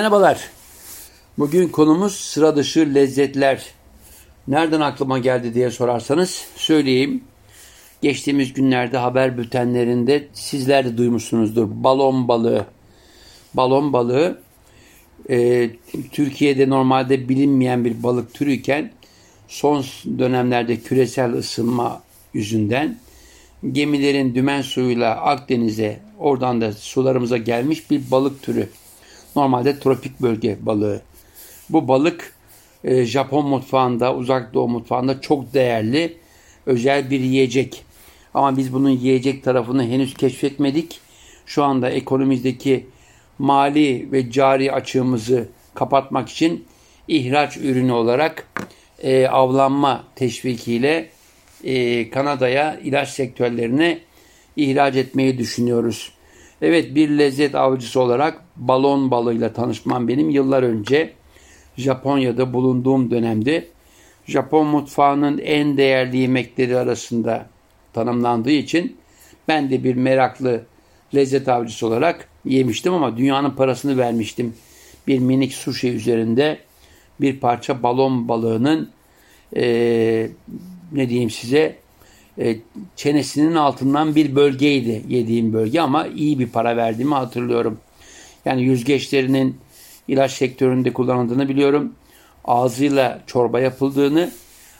Merhabalar. Bugün konumuz sıra dışı lezzetler. Nereden aklıma geldi diye sorarsanız söyleyeyim. Geçtiğimiz günlerde haber bültenlerinde sizler de duymuşsunuzdur. Balon balığı. Balon balığı e, Türkiye'de normalde bilinmeyen bir balık türüyken son dönemlerde küresel ısınma yüzünden gemilerin dümen suyuyla Akdeniz'e oradan da sularımıza gelmiş bir balık türü. Normalde tropik bölge balığı. Bu balık e, Japon mutfağında, uzak doğu mutfağında çok değerli, özel bir yiyecek. Ama biz bunun yiyecek tarafını henüz keşfetmedik. Şu anda ekonomimizdeki mali ve cari açığımızı kapatmak için ihraç ürünü olarak e, avlanma teşvikiyle e, Kanada'ya ilaç sektörlerine ihraç etmeyi düşünüyoruz. Evet bir lezzet avcısı olarak balon balığıyla tanışmam benim yıllar önce Japonya'da bulunduğum dönemde Japon mutfağının en değerli yemekleri arasında tanımlandığı için ben de bir meraklı lezzet avcısı olarak yemiştim ama dünyanın parasını vermiştim. Bir minik sushi üzerinde bir parça balon balığının e, ne diyeyim size e, çenesinin altından bir bölgeydi yediğim bölge ama iyi bir para verdiğimi hatırlıyorum. Yani yüzgeçlerinin ilaç sektöründe kullanıldığını biliyorum. Ağzıyla çorba yapıldığını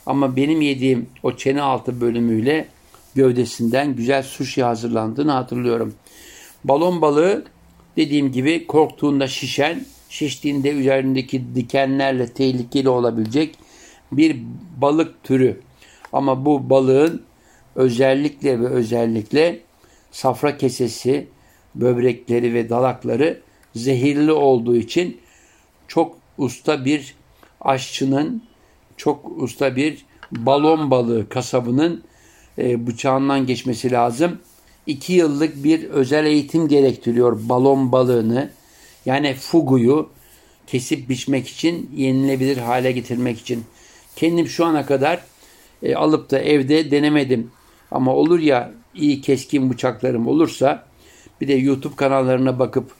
ama benim yediğim o çene altı bölümüyle gövdesinden güzel sushi hazırlandığını hatırlıyorum. Balon balığı dediğim gibi korktuğunda şişen, şiştiğinde üzerindeki dikenlerle tehlikeli olabilecek bir balık türü. Ama bu balığın özellikle ve özellikle safra kesesi, böbrekleri ve dalakları zehirli olduğu için çok usta bir aşçının, çok usta bir balon balığı kasabının e, bıçağından geçmesi lazım. İki yıllık bir özel eğitim gerektiriyor balon balığını. Yani fuguyu kesip biçmek için, yenilebilir hale getirmek için. Kendim şu ana kadar e, alıp da evde denemedim. Ama olur ya iyi keskin bıçaklarım olursa bir de YouTube kanallarına bakıp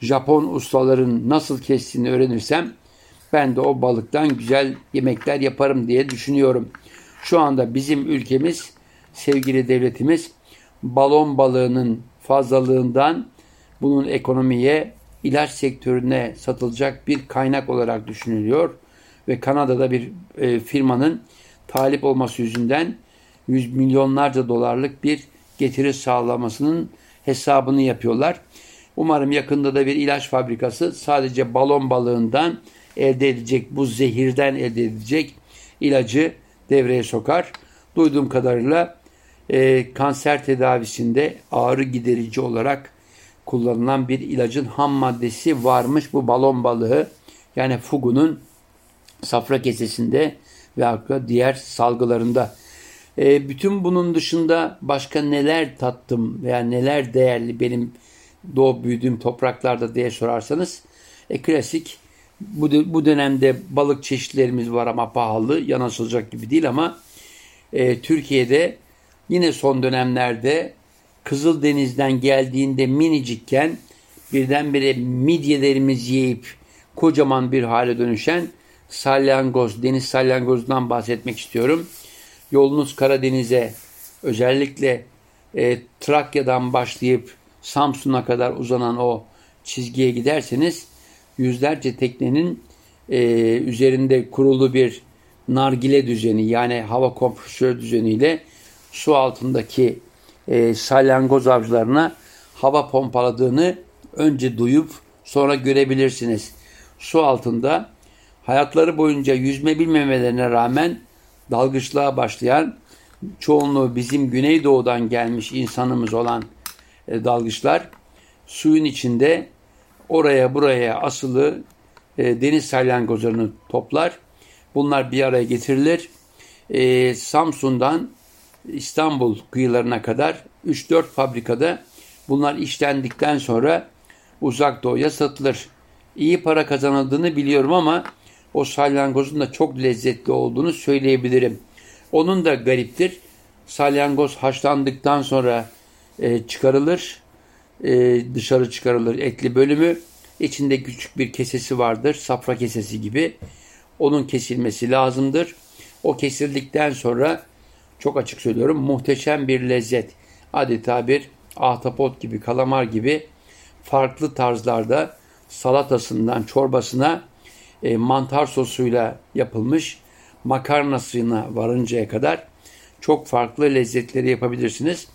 Japon ustaların nasıl kestiğini öğrenirsem ben de o balıktan güzel yemekler yaparım diye düşünüyorum. Şu anda bizim ülkemiz, sevgili devletimiz balon balığının fazlalığından bunun ekonomiye, ilaç sektörüne satılacak bir kaynak olarak düşünülüyor. Ve Kanada'da bir e, firmanın talip olması yüzünden yüz milyonlarca dolarlık bir getiri sağlamasının hesabını yapıyorlar. Umarım yakında da bir ilaç fabrikası sadece balon balığından elde edecek, bu zehirden elde edecek ilacı devreye sokar. Duyduğum kadarıyla e, kanser tedavisinde ağrı giderici olarak kullanılan bir ilacın ham maddesi varmış bu balon balığı. Yani fugunun safra kesesinde ve diğer salgılarında. E, bütün bunun dışında başka neler tattım veya neler değerli benim doğup büyüdüğüm topraklarda diye sorarsanız e, klasik bu, bu dönemde balık çeşitlerimiz var ama pahalı yanaşılacak gibi değil ama e, Türkiye'de yine son dönemlerde Kızıldeniz'den geldiğinde minicikken birdenbire midyelerimiz yiyip kocaman bir hale dönüşen salyangoz, deniz salyangozundan bahsetmek istiyorum. Yolunuz Karadeniz'e özellikle e, Trakya'dan başlayıp Samsun'a kadar uzanan o çizgiye giderseniz yüzlerce teknenin e, üzerinde kurulu bir nargile düzeni yani hava kompresör düzeniyle su altındaki e, salyangoz avcılarına hava pompaladığını önce duyup sonra görebilirsiniz. Su altında hayatları boyunca yüzme bilmemelerine rağmen dalgıçlığa başlayan çoğunluğu bizim Güneydoğu'dan gelmiş insanımız olan e, dalgıçlar suyun içinde oraya buraya asılı e, deniz salyangozlarını toplar. Bunlar bir araya getirilir. E, Samsun'dan İstanbul kıyılarına kadar 3-4 fabrikada bunlar işlendikten sonra uzak doğuya satılır. İyi para kazanıldığını biliyorum ama o salyangozun da çok lezzetli olduğunu söyleyebilirim. Onun da gariptir. Salyangoz haşlandıktan sonra e, çıkarılır. E, dışarı çıkarılır etli bölümü. İçinde küçük bir kesesi vardır. Safra kesesi gibi. Onun kesilmesi lazımdır. O kesildikten sonra çok açık söylüyorum muhteşem bir lezzet. Adeta bir ahtapot gibi, kalamar gibi farklı tarzlarda salatasından çorbasına e, mantar sosuyla yapılmış makarnasına varıncaya kadar çok farklı lezzetleri yapabilirsiniz.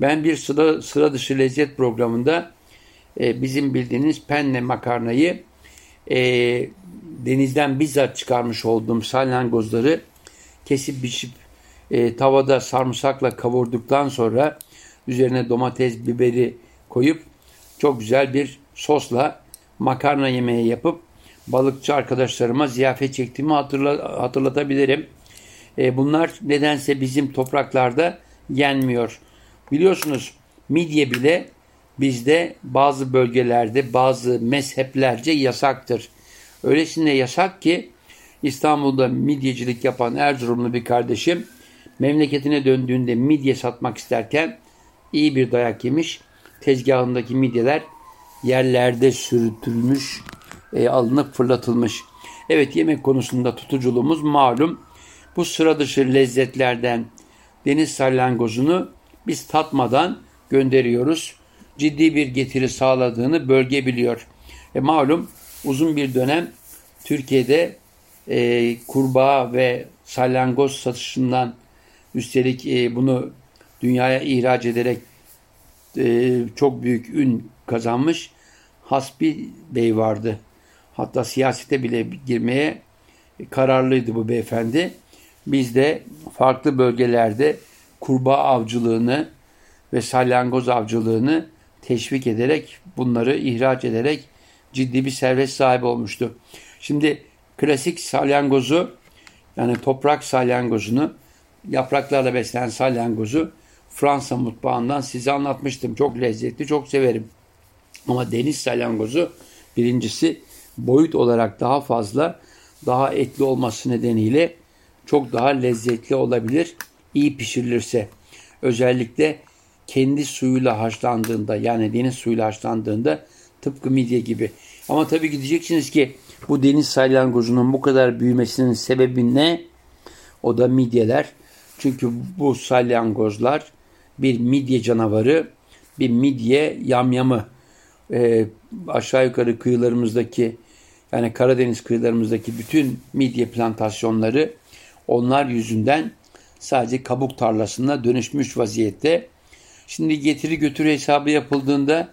Ben bir sıra, sıra dışı lezzet programında e, bizim bildiğiniz penne makarnayı e, denizden bizzat çıkarmış olduğum salyangozları kesip biçip e, tavada sarımsakla kavurduktan sonra üzerine domates, biberi koyup çok güzel bir sosla makarna yemeği yapıp balıkçı arkadaşlarıma ziyafet çektiğimi hatırla, hatırlatabilirim. E, bunlar nedense bizim topraklarda yenmiyor. Biliyorsunuz midye bile bizde bazı bölgelerde bazı mezheplerce yasaktır. Öylesine yasak ki İstanbul'da midyecilik yapan Erzurumlu bir kardeşim memleketine döndüğünde midye satmak isterken iyi bir dayak yemiş. Tezgahındaki midyeler yerlerde sürütülmüş, e, alınıp fırlatılmış. Evet yemek konusunda tutuculuğumuz malum. Bu sıra dışı lezzetlerden deniz salyangozunu biz tatmadan gönderiyoruz. Ciddi bir getiri sağladığını bölge biliyor. E malum uzun bir dönem Türkiye'de e, kurbağa ve salyangoz satışından üstelik e, bunu dünyaya ihraç ederek e, çok büyük ün kazanmış Hasbi Bey vardı. Hatta siyasete bile girmeye kararlıydı bu beyefendi. Biz de farklı bölgelerde kurbağa avcılığını ve salyangoz avcılığını teşvik ederek bunları ihraç ederek ciddi bir servet sahibi olmuştu. Şimdi klasik salyangozu yani toprak salyangozunu yapraklarla beslenen salyangozu Fransa mutfağından size anlatmıştım. Çok lezzetli, çok severim. Ama deniz salyangozu birincisi boyut olarak daha fazla, daha etli olması nedeniyle çok daha lezzetli olabilir iyi pişirilirse. Özellikle kendi suyuyla haşlandığında yani deniz suyuyla haşlandığında tıpkı midye gibi. Ama tabii gideceksiniz ki bu deniz salyangozunun bu kadar büyümesinin sebebi ne? O da midyeler. Çünkü bu salyangozlar bir midye canavarı, bir midye yamyamı. Ee, aşağı yukarı kıyılarımızdaki yani Karadeniz kıyılarımızdaki bütün midye plantasyonları onlar yüzünden sadece kabuk tarlasına dönüşmüş vaziyette. Şimdi getiri götür hesabı yapıldığında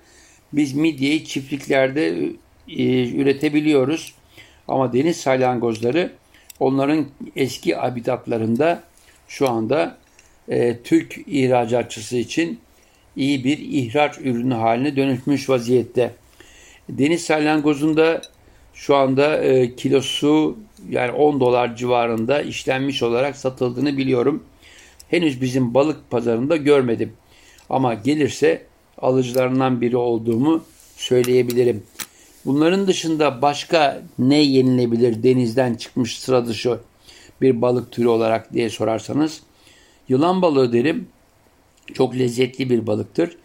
biz midyeyi çiftliklerde e, üretebiliyoruz. Ama deniz salyangozları onların eski habitatlarında şu anda e, Türk ihracatçısı için iyi bir ihraç ürünü haline dönüşmüş vaziyette. Deniz salyangozunda şu anda e, kilosu yani 10 dolar civarında işlenmiş olarak satıldığını biliyorum. Henüz bizim balık pazarında görmedim. Ama gelirse alıcılarından biri olduğumu söyleyebilirim. Bunların dışında başka ne yenilebilir denizden çıkmış sıra dışı bir balık türü olarak diye sorarsanız yılan balığı derim. Çok lezzetli bir balıktır.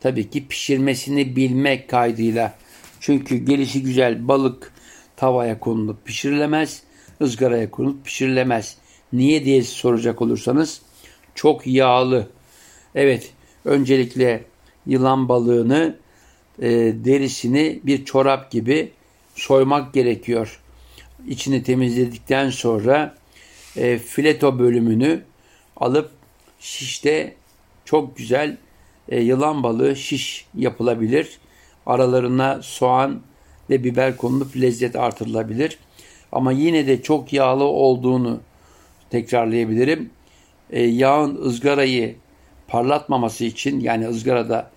Tabii ki pişirmesini bilmek kaydıyla. Çünkü gelişi güzel balık tavaya konulup pişirilemez, ızgaraya konulup pişirilemez. Niye diye soracak olursanız çok yağlı. Evet, öncelikle yılan balığını e, derisini bir çorap gibi soymak gerekiyor. İçini temizledikten sonra e, fileto bölümünü alıp şişte çok güzel e, yılan balığı şiş yapılabilir. Aralarına soğan ve biber konulup lezzet artırılabilir. Ama yine de çok yağlı olduğunu tekrarlayabilirim. E, yağın ızgarayı parlatmaması için yani ızgarada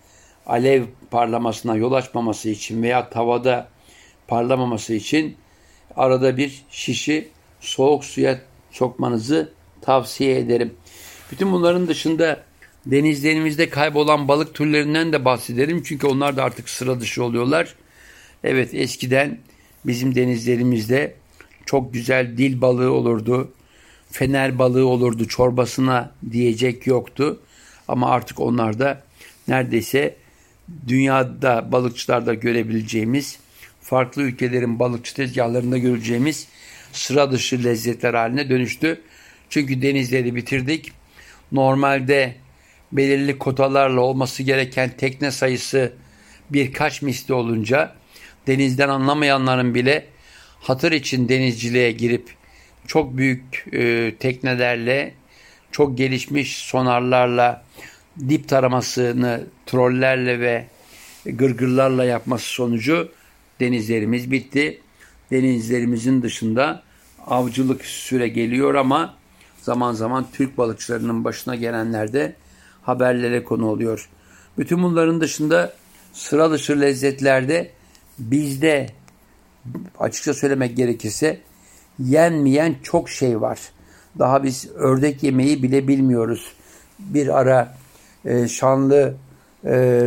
alev parlamasına yol açmaması için veya tavada parlamaması için arada bir şişi soğuk suya sokmanızı tavsiye ederim. Bütün bunların dışında denizlerimizde kaybolan balık türlerinden de bahsedelim. Çünkü onlar da artık sıra dışı oluyorlar. Evet eskiden bizim denizlerimizde çok güzel dil balığı olurdu. Fener balığı olurdu çorbasına diyecek yoktu. Ama artık onlar da neredeyse dünyada balıkçılarda görebileceğimiz farklı ülkelerin balıkçı tezgahlarında göreceğimiz sıra dışı lezzetler haline dönüştü. Çünkü denizleri bitirdik. Normalde belirli kotalarla olması gereken tekne sayısı birkaç misli olunca denizden anlamayanların bile hatır için denizciliğe girip çok büyük e, teknelerle, çok gelişmiş sonarlarla dip taramasını trollerle ve gırgırlarla yapması sonucu denizlerimiz bitti. Denizlerimizin dışında avcılık süre geliyor ama zaman zaman Türk balıkçılarının başına gelenler de haberlere konu oluyor. Bütün bunların dışında sıra dışı lezzetlerde bizde açıkça söylemek gerekirse yenmeyen çok şey var. Daha biz ördek yemeği bile bilmiyoruz. Bir ara e, şanlı e,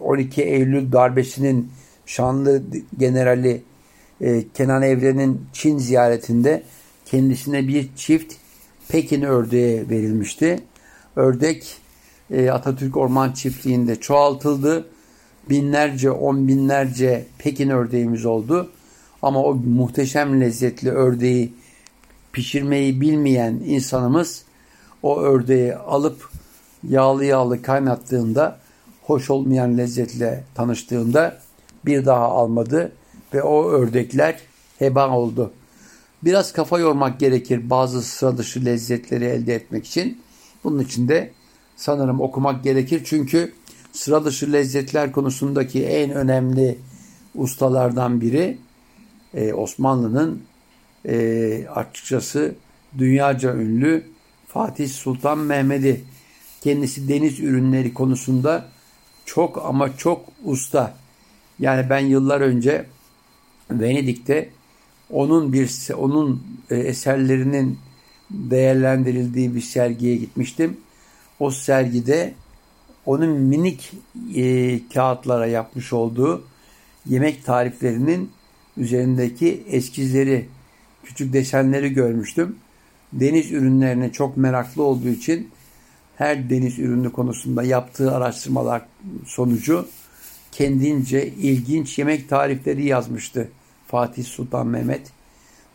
12 Eylül darbesinin şanlı generali e, Kenan Evren'in Çin ziyaretinde kendisine bir çift Pekin ördeği verilmişti. Ördek e, Atatürk Orman Çiftliği'nde çoğaltıldı. Binlerce, on binlerce Pekin ördeğimiz oldu. Ama o muhteşem lezzetli ördeği pişirmeyi bilmeyen insanımız o ördeği alıp yağlı yağlı kaynattığında hoş olmayan lezzetle tanıştığında bir daha almadı ve o ördekler heba oldu. Biraz kafa yormak gerekir bazı sıra dışı lezzetleri elde etmek için. Bunun için de sanırım okumak gerekir. Çünkü sıra dışı lezzetler konusundaki en önemli ustalardan biri e, Osmanlı'nın e, açıkçası dünyaca ünlü Fatih Sultan Mehmet'i. Kendisi deniz ürünleri konusunda çok ama çok usta. Yani ben yıllar önce Venedik'te onun bir onun e, eserlerinin değerlendirildiği bir sergiye gitmiştim. O sergide onun minik e, kağıtlara yapmış olduğu yemek tariflerinin üzerindeki eskizleri, küçük desenleri görmüştüm. Deniz ürünlerine çok meraklı olduğu için her deniz ürünü konusunda yaptığı araştırmalar sonucu kendince ilginç yemek tarifleri yazmıştı. Fatih Sultan Mehmet,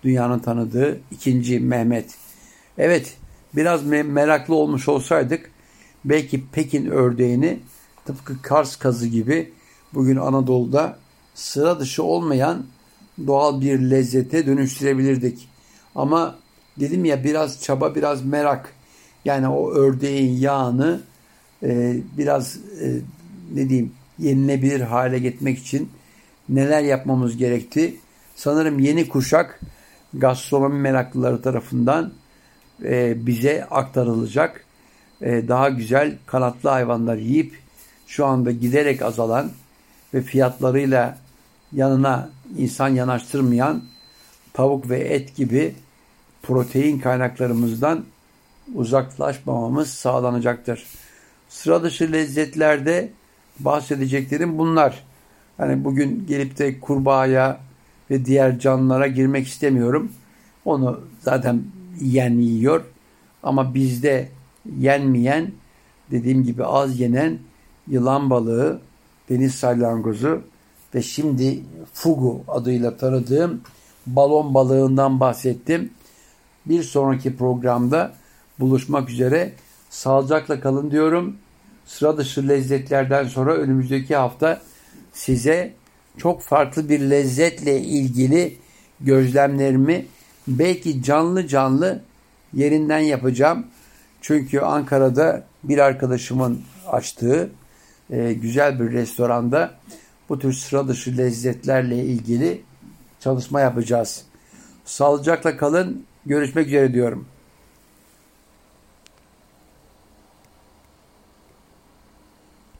dünyanın tanıdığı ikinci Mehmet. Evet, biraz meraklı olmuş olsaydık belki Pekin ördeğini tıpkı Kars kazı gibi bugün Anadolu'da sıra dışı olmayan doğal bir lezzete dönüştürebilirdik. Ama dedim ya biraz çaba, biraz merak. Yani o ördeğin yağını e, biraz e, ne diyeyim yenilebilir hale getirmek için neler yapmamız gerekti? Sanırım yeni kuşak gastronomi meraklıları tarafından e, bize aktarılacak. E, daha güzel kanatlı hayvanlar yiyip şu anda giderek azalan ve fiyatlarıyla yanına insan yanaştırmayan tavuk ve et gibi protein kaynaklarımızdan uzaklaşmamamız sağlanacaktır. Sıra dışı lezzetlerde bahsedeceklerim bunlar. Hani bugün gelip de kurbağaya ve diğer canlılara girmek istemiyorum. Onu zaten yiyen yiyor. Ama bizde yenmeyen, dediğim gibi az yenen yılan balığı, deniz salyangozu ve şimdi fugu adıyla tanıdığım balon balığından bahsettim. Bir sonraki programda buluşmak üzere. Sağlıcakla kalın diyorum. Sıra dışı lezzetlerden sonra önümüzdeki hafta size çok farklı bir lezzetle ilgili gözlemlerimi belki canlı canlı yerinden yapacağım. Çünkü Ankara'da bir arkadaşımın açtığı e, güzel bir restoranda bu tür sıra dışı lezzetlerle ilgili çalışma yapacağız. Sağlıcakla kalın. Görüşmek üzere diyorum.